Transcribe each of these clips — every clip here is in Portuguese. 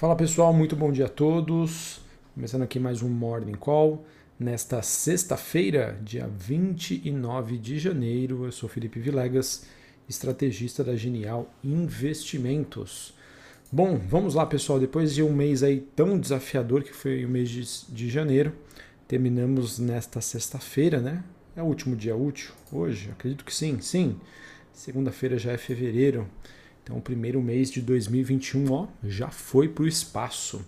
Fala pessoal, muito bom dia a todos. Começando aqui mais um Morning Call. Nesta sexta-feira, dia 29 de janeiro, eu sou Felipe Vilegas, estrategista da Genial Investimentos. Bom, vamos lá pessoal, depois de um mês aí tão desafiador que foi o mês de, de janeiro, terminamos nesta sexta-feira, né? É o último dia útil hoje? Acredito que sim, sim. Segunda-feira já é fevereiro. Então, o primeiro mês de 2021 ó, já foi para o espaço.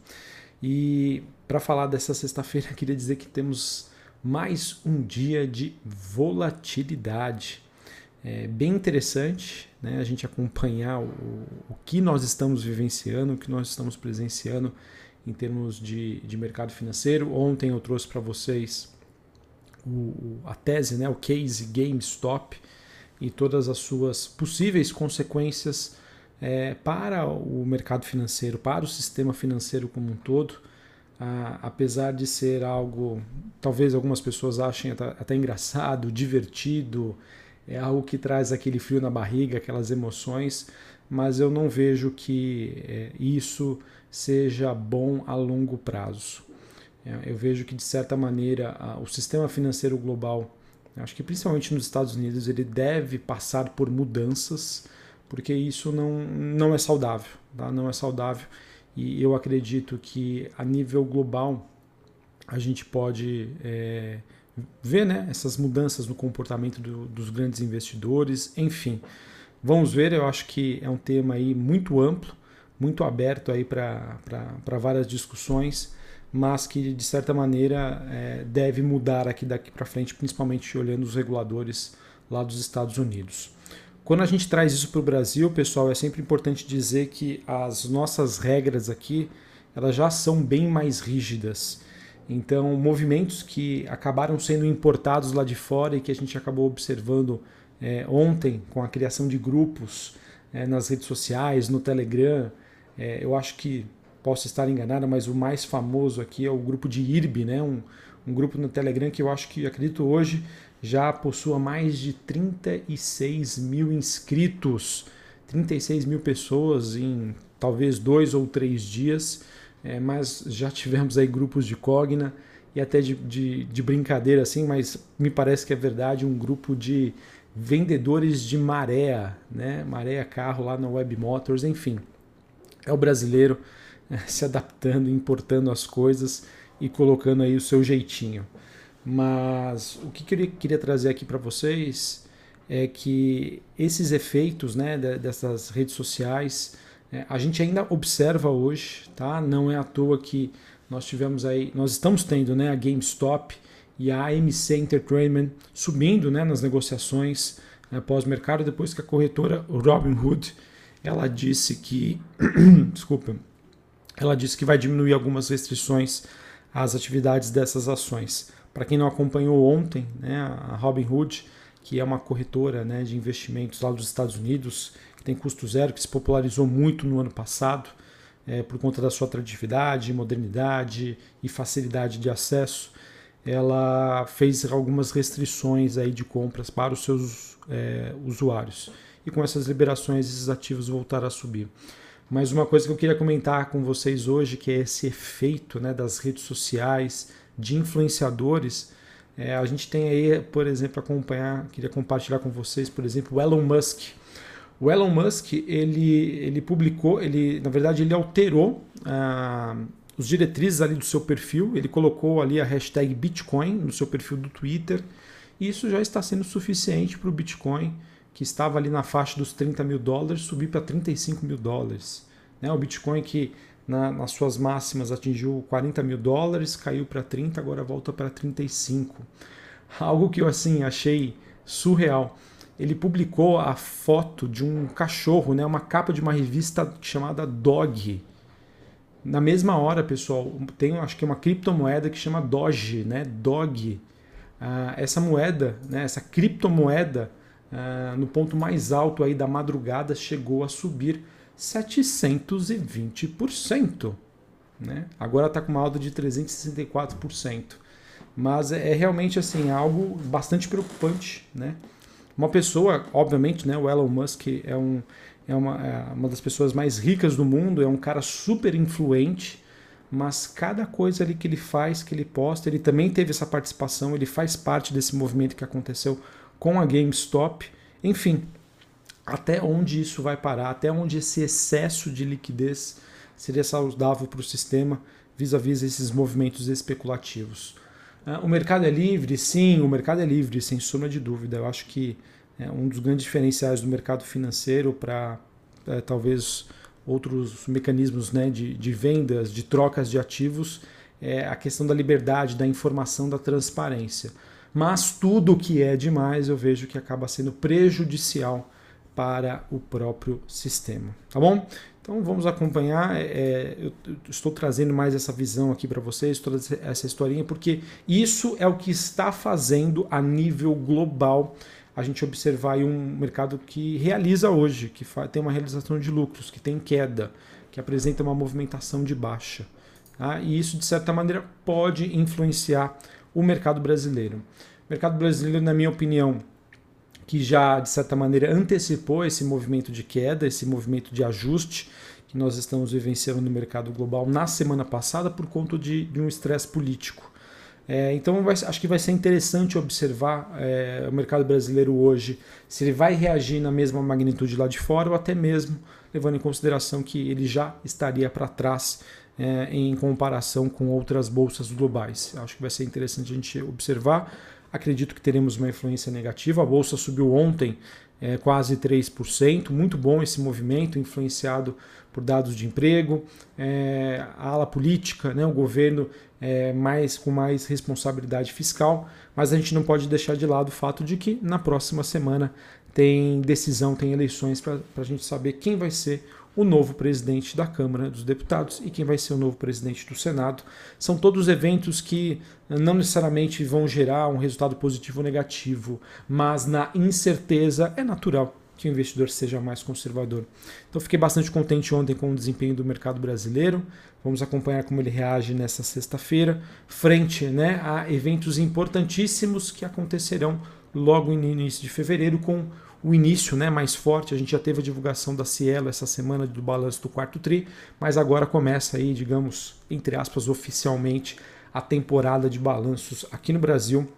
E para falar dessa sexta-feira, queria dizer que temos mais um dia de volatilidade. É bem interessante né, a gente acompanhar o, o que nós estamos vivenciando, o que nós estamos presenciando em termos de, de mercado financeiro. Ontem eu trouxe para vocês o, a tese, né, o case GameStop e todas as suas possíveis consequências é, para o mercado financeiro, para o sistema financeiro como um todo, apesar de ser algo, talvez algumas pessoas achem até, até engraçado, divertido, é algo que traz aquele frio na barriga, aquelas emoções, mas eu não vejo que é, isso seja bom a longo prazo. É, eu vejo que, de certa maneira, o sistema financeiro global, acho que principalmente nos Estados Unidos, ele deve passar por mudanças porque isso não, não é saudável, tá? não é saudável. E eu acredito que a nível global a gente pode é, ver né, essas mudanças no comportamento do, dos grandes investidores, enfim. Vamos ver, eu acho que é um tema aí muito amplo, muito aberto aí para várias discussões, mas que de certa maneira é, deve mudar aqui daqui para frente, principalmente olhando os reguladores lá dos Estados Unidos. Quando a gente traz isso para o Brasil, pessoal, é sempre importante dizer que as nossas regras aqui elas já são bem mais rígidas. Então, movimentos que acabaram sendo importados lá de fora e que a gente acabou observando é, ontem com a criação de grupos é, nas redes sociais, no Telegram, é, eu acho que posso estar enganado, mas o mais famoso aqui é o grupo de IRB, né? um, um grupo no Telegram que eu acho que, acredito hoje, já possua mais de 36 mil inscritos, 36 mil pessoas em talvez dois ou três dias, é, mas já tivemos aí grupos de Cogna e até de, de, de, brincadeira assim, mas me parece que é verdade, um grupo de vendedores de maré, né? Maré carro lá na Web Motors, enfim. É o brasileiro é, se adaptando, importando as coisas e colocando aí o seu jeitinho. Mas o que eu queria trazer aqui para vocês é que esses efeitos né, dessas redes sociais é, a gente ainda observa hoje, tá? Não é à toa que nós tivemos aí, nós estamos tendo né, a GameStop e a AMC Entertainment subindo né, nas negociações né, pós-mercado depois que a corretora Robinhood ela disse que desculpa ela disse que vai diminuir algumas restrições às atividades dessas ações. Para quem não acompanhou ontem, né, a Robinhood, que é uma corretora né, de investimentos lá dos Estados Unidos, que tem custo zero, que se popularizou muito no ano passado, é, por conta da sua atratividade, modernidade e facilidade de acesso, ela fez algumas restrições aí de compras para os seus é, usuários. E com essas liberações, esses ativos voltaram a subir. Mas uma coisa que eu queria comentar com vocês hoje, que é esse efeito né, das redes sociais, de influenciadores. É, a gente tem aí, por exemplo, acompanhar, queria compartilhar com vocês, por exemplo, o Elon Musk. O Elon Musk, ele, ele publicou, ele, na verdade, ele alterou ah, os diretrizes ali do seu perfil, ele colocou ali a hashtag Bitcoin no seu perfil do Twitter, e isso já está sendo suficiente para o Bitcoin, que estava ali na faixa dos 30 mil dólares, subir para 35 mil dólares. Né? O Bitcoin que na, nas suas máximas atingiu 40 mil dólares, caiu para 30, agora volta para 35. Algo que eu assim achei surreal. Ele publicou a foto de um cachorro, né, uma capa de uma revista chamada Dog. Na mesma hora, pessoal, tem acho que uma criptomoeda que chama Doge, né, Dog. Ah, essa moeda, né, essa criptomoeda, ah, no ponto mais alto aí da madrugada, chegou a subir 720%. Né? Agora está com uma alta de 364%. Mas é, é realmente assim algo bastante preocupante. Né? Uma pessoa, obviamente, né, o Elon Musk é um, é uma, é uma das pessoas mais ricas do mundo, é um cara super influente, mas cada coisa ali que ele faz, que ele posta, ele também teve essa participação, ele faz parte desse movimento que aconteceu com a GameStop. Enfim, até onde isso vai parar, até onde esse excesso de liquidez seria saudável para o sistema vis-à-vis -vis esses movimentos especulativos. Ah, o mercado é livre? Sim, o mercado é livre, sem sombra de dúvida. Eu acho que é um dos grandes diferenciais do mercado financeiro para é, talvez outros mecanismos né, de, de vendas, de trocas de ativos, é a questão da liberdade, da informação, da transparência. Mas tudo que é demais eu vejo que acaba sendo prejudicial para o próprio sistema. Tá bom? Então vamos acompanhar. É, é eu estou trazendo mais essa visão aqui para vocês, toda essa historinha, porque isso é o que está fazendo a nível global a gente observar um mercado que realiza hoje, que tem uma realização de lucros, que tem queda, que apresenta uma movimentação de baixa. Tá? E isso, de certa maneira, pode influenciar o mercado brasileiro. O mercado brasileiro, na minha opinião, que já, de certa maneira, antecipou esse movimento de queda, esse movimento de ajuste que nós estamos vivenciando no mercado global na semana passada por conta de, de um estresse político. É, então vai, acho que vai ser interessante observar é, o mercado brasileiro hoje, se ele vai reagir na mesma magnitude lá de fora ou até mesmo levando em consideração que ele já estaria para trás é, em comparação com outras bolsas globais. Acho que vai ser interessante a gente observar. Acredito que teremos uma influência negativa. A bolsa subiu ontem é, quase 3%. Muito bom esse movimento, influenciado por dados de emprego, é, a ala política, né, o governo é, mais com mais responsabilidade fiscal, mas a gente não pode deixar de lado o fato de que na próxima semana tem decisão, tem eleições para a gente saber quem vai ser o novo presidente da Câmara dos Deputados e quem vai ser o novo presidente do Senado. São todos eventos que não necessariamente vão gerar um resultado positivo ou negativo, mas na incerteza é natural que o investidor seja mais conservador. Então fiquei bastante contente ontem com o desempenho do mercado brasileiro. Vamos acompanhar como ele reage nessa sexta-feira, frente né, a eventos importantíssimos que acontecerão logo no início de fevereiro, com o início né, mais forte. A gente já teve a divulgação da Cielo essa semana do balanço do quarto TRI, mas agora começa aí, digamos, entre aspas, oficialmente a temporada de balanços aqui no Brasil.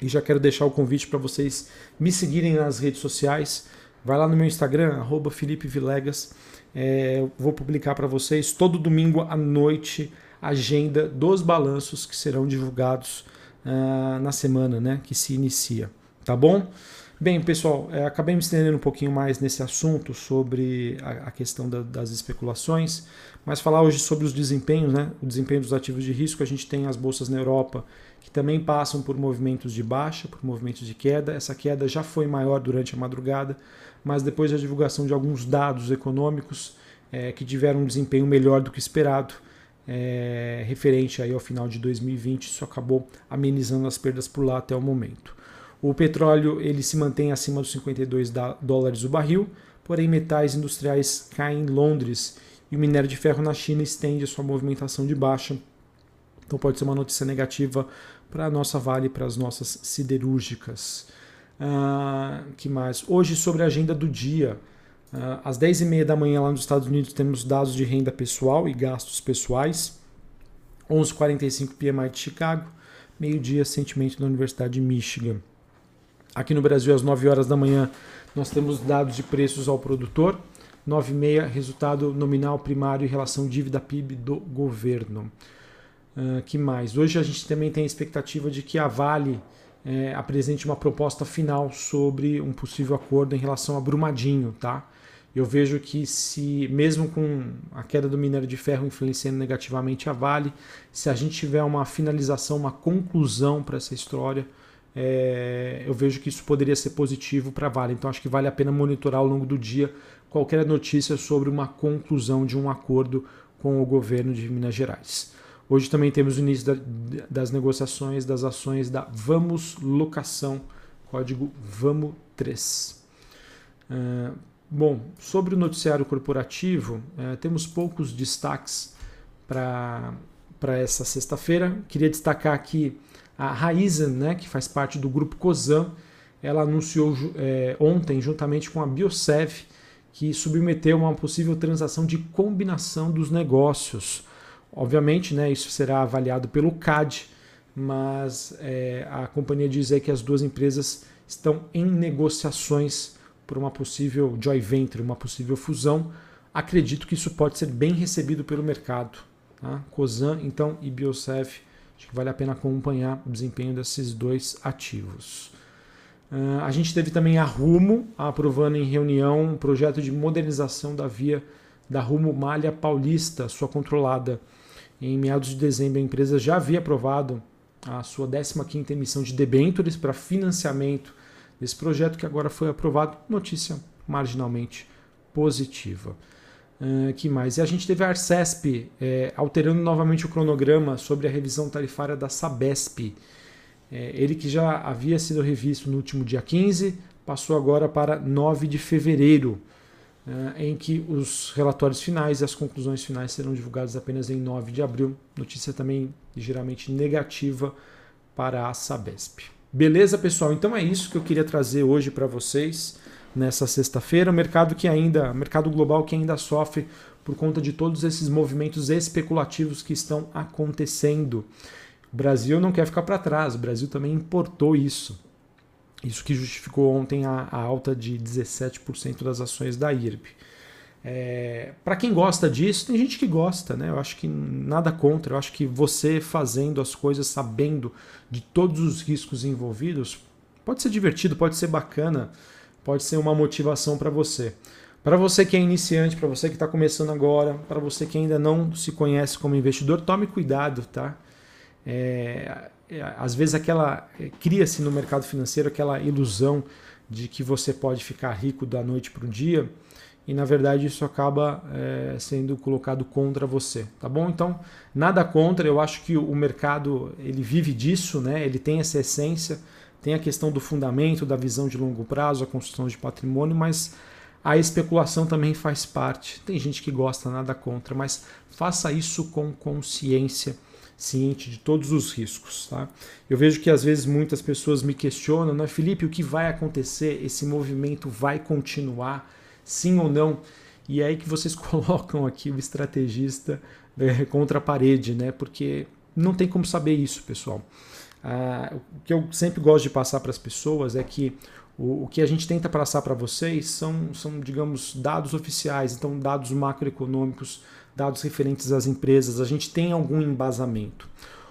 E já quero deixar o convite para vocês me seguirem nas redes sociais. Vai lá no meu Instagram, arroba Felipe Vilegas. É, vou publicar para vocês todo domingo à noite a agenda dos balanços que serão divulgados uh, na semana né, que se inicia. Tá bom? Bem, pessoal, é, acabei me estendendo um pouquinho mais nesse assunto sobre a, questão da, das especulações, mas falar hoje sobre os desempenhos, né? O desempenho dos ativos de risco. A gente tem as bolsas na Europa que também passam por movimentos de baixa, por movimentos de queda. Essa queda já foi maior durante a madrugada, mas depois da divulgação de alguns dados econômicos é, que tiveram um desempenho melhor do que esperado, é, referente aí ao final de 2020, isso acabou amenizando as perdas por lá até o momento. O petróleo ele se mantém acima dos 52 dólares o barril, porém metais industriais caem em Londres e o minério de ferro na China estende a sua movimentação de baixa. Então pode ser uma notícia negativa para a nossa Vale, para as nossas siderúrgicas. Uh, que mais? Hoje sobre a agenda do dia. Uh, às 10h30 da manhã lá nos Estados Unidos temos dados de renda pessoal e gastos pessoais. 11h45 PMI de Chicago. Meio-dia, sentimento da Universidade de Michigan. Aqui no Brasil, às 9 horas da manhã, nós temos dados de preços ao produtor. 9,6 resultado nominal primário em relação dívida PIB do governo. Uh, que mais? Hoje a gente também tem a expectativa de que a Vale é, apresente uma proposta final sobre um possível acordo em relação a Brumadinho, tá? Eu vejo que se, mesmo com a queda do minério de ferro influenciando negativamente a Vale, se a gente tiver uma finalização, uma conclusão para essa história, é, eu vejo que isso poderia ser positivo para a Vale. Então acho que vale a pena monitorar ao longo do dia qualquer notícia sobre uma conclusão de um acordo com o governo de Minas Gerais. Hoje também temos o início da, das negociações das ações da Vamos Locação, código VAMO3. É, bom, sobre o noticiário corporativo, é, temos poucos destaques para essa sexta-feira. Queria destacar aqui a Raizen, né, que faz parte do grupo COSAN, ela anunciou é, ontem, juntamente com a Biosev, que submeteu uma possível transação de combinação dos negócios. Obviamente, né, isso será avaliado pelo CAD, mas é, a companhia diz aí que as duas empresas estão em negociações por uma possível joint venture, uma possível fusão. Acredito que isso pode ser bem recebido pelo mercado. Tá? COSAN, então, e Biosef, acho que vale a pena acompanhar o desempenho desses dois ativos. Uh, a gente teve também a Rumo aprovando em reunião um projeto de modernização da via da Rumo Malha Paulista, sua controlada. Em meados de dezembro, a empresa já havia aprovado a sua 15ª emissão de debêntures para financiamento desse projeto que agora foi aprovado. Notícia marginalmente positiva. Que mais? E a gente teve a Arcesp é, alterando novamente o cronograma sobre a revisão tarifária da Sabesp. É, ele que já havia sido revisto no último dia 15, passou agora para 9 de fevereiro, em que os relatórios finais e as conclusões finais serão divulgados apenas em 9 de abril. Notícia também ligeiramente negativa para a Sabesp. Beleza, pessoal? Então é isso que eu queria trazer hoje para vocês nessa sexta-feira. O mercado que ainda, mercado global que ainda sofre por conta de todos esses movimentos especulativos que estão acontecendo. O Brasil não quer ficar para trás, o Brasil também importou isso. Isso que justificou ontem a, a alta de 17% das ações da IRB. É, para quem gosta disso, tem gente que gosta, né? Eu acho que nada contra. Eu acho que você fazendo as coisas sabendo de todos os riscos envolvidos pode ser divertido, pode ser bacana, pode ser uma motivação para você. Para você que é iniciante, para você que está começando agora, para você que ainda não se conhece como investidor, tome cuidado, tá? É, é, às vezes aquela é, cria-se no mercado financeiro aquela ilusão de que você pode ficar rico da noite para o dia e na verdade isso acaba é, sendo colocado contra você, tá bom? Então nada contra, eu acho que o mercado ele vive disso, né? Ele tem essa essência, tem a questão do fundamento, da visão de longo prazo, a construção de patrimônio, mas a especulação também faz parte. Tem gente que gosta, nada contra, mas faça isso com consciência ciente de todos os riscos. Tá? Eu vejo que às vezes muitas pessoas me questionam, né, Felipe, o que vai acontecer? Esse movimento vai continuar? Sim ou não? E é aí que vocês colocam aqui o estrategista é, contra a parede, né? Porque não tem como saber isso, pessoal. Ah, o que eu sempre gosto de passar para as pessoas é que o, o que a gente tenta passar para vocês são, são, digamos, dados oficiais, então dados macroeconômicos, dados referentes às empresas, a gente tem algum embasamento.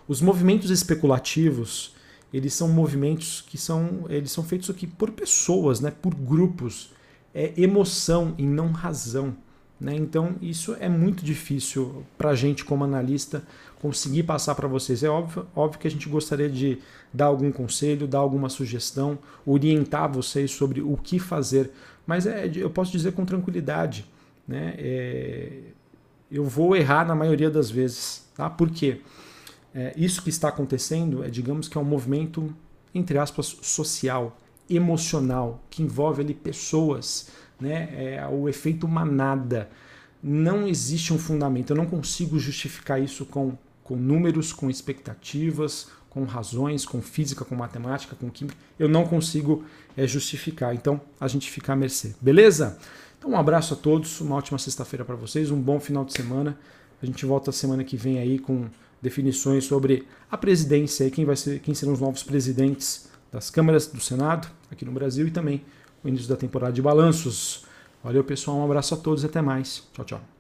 Os movimentos especulativos, eles são movimentos que são, eles são feitos aqui por pessoas, né, por grupos. É emoção e não razão. Né? Então, isso é muito difícil para a gente, como analista, conseguir passar para vocês. É óbvio, óbvio que a gente gostaria de dar algum conselho, dar alguma sugestão, orientar vocês sobre o que fazer, mas é, eu posso dizer com tranquilidade. Né? É, eu vou errar na maioria das vezes. Tá? Por quê? É, isso que está acontecendo é, digamos que é um movimento, entre aspas, social, emocional, que envolve ali pessoas né? É o efeito manada. Não existe um fundamento. Eu não consigo justificar isso com, com números, com expectativas, com razões, com física, com matemática, com química. Eu não consigo é, justificar. Então a gente fica à mercê. Beleza? Então um abraço a todos, uma ótima sexta-feira para vocês, um bom final de semana. A gente volta semana que vem aí com definições sobre a presidência e quem vai ser, quem serão os novos presidentes das câmaras do Senado aqui no Brasil e também o início da temporada de balanços. Valeu, pessoal. Um abraço a todos até mais. Tchau, tchau.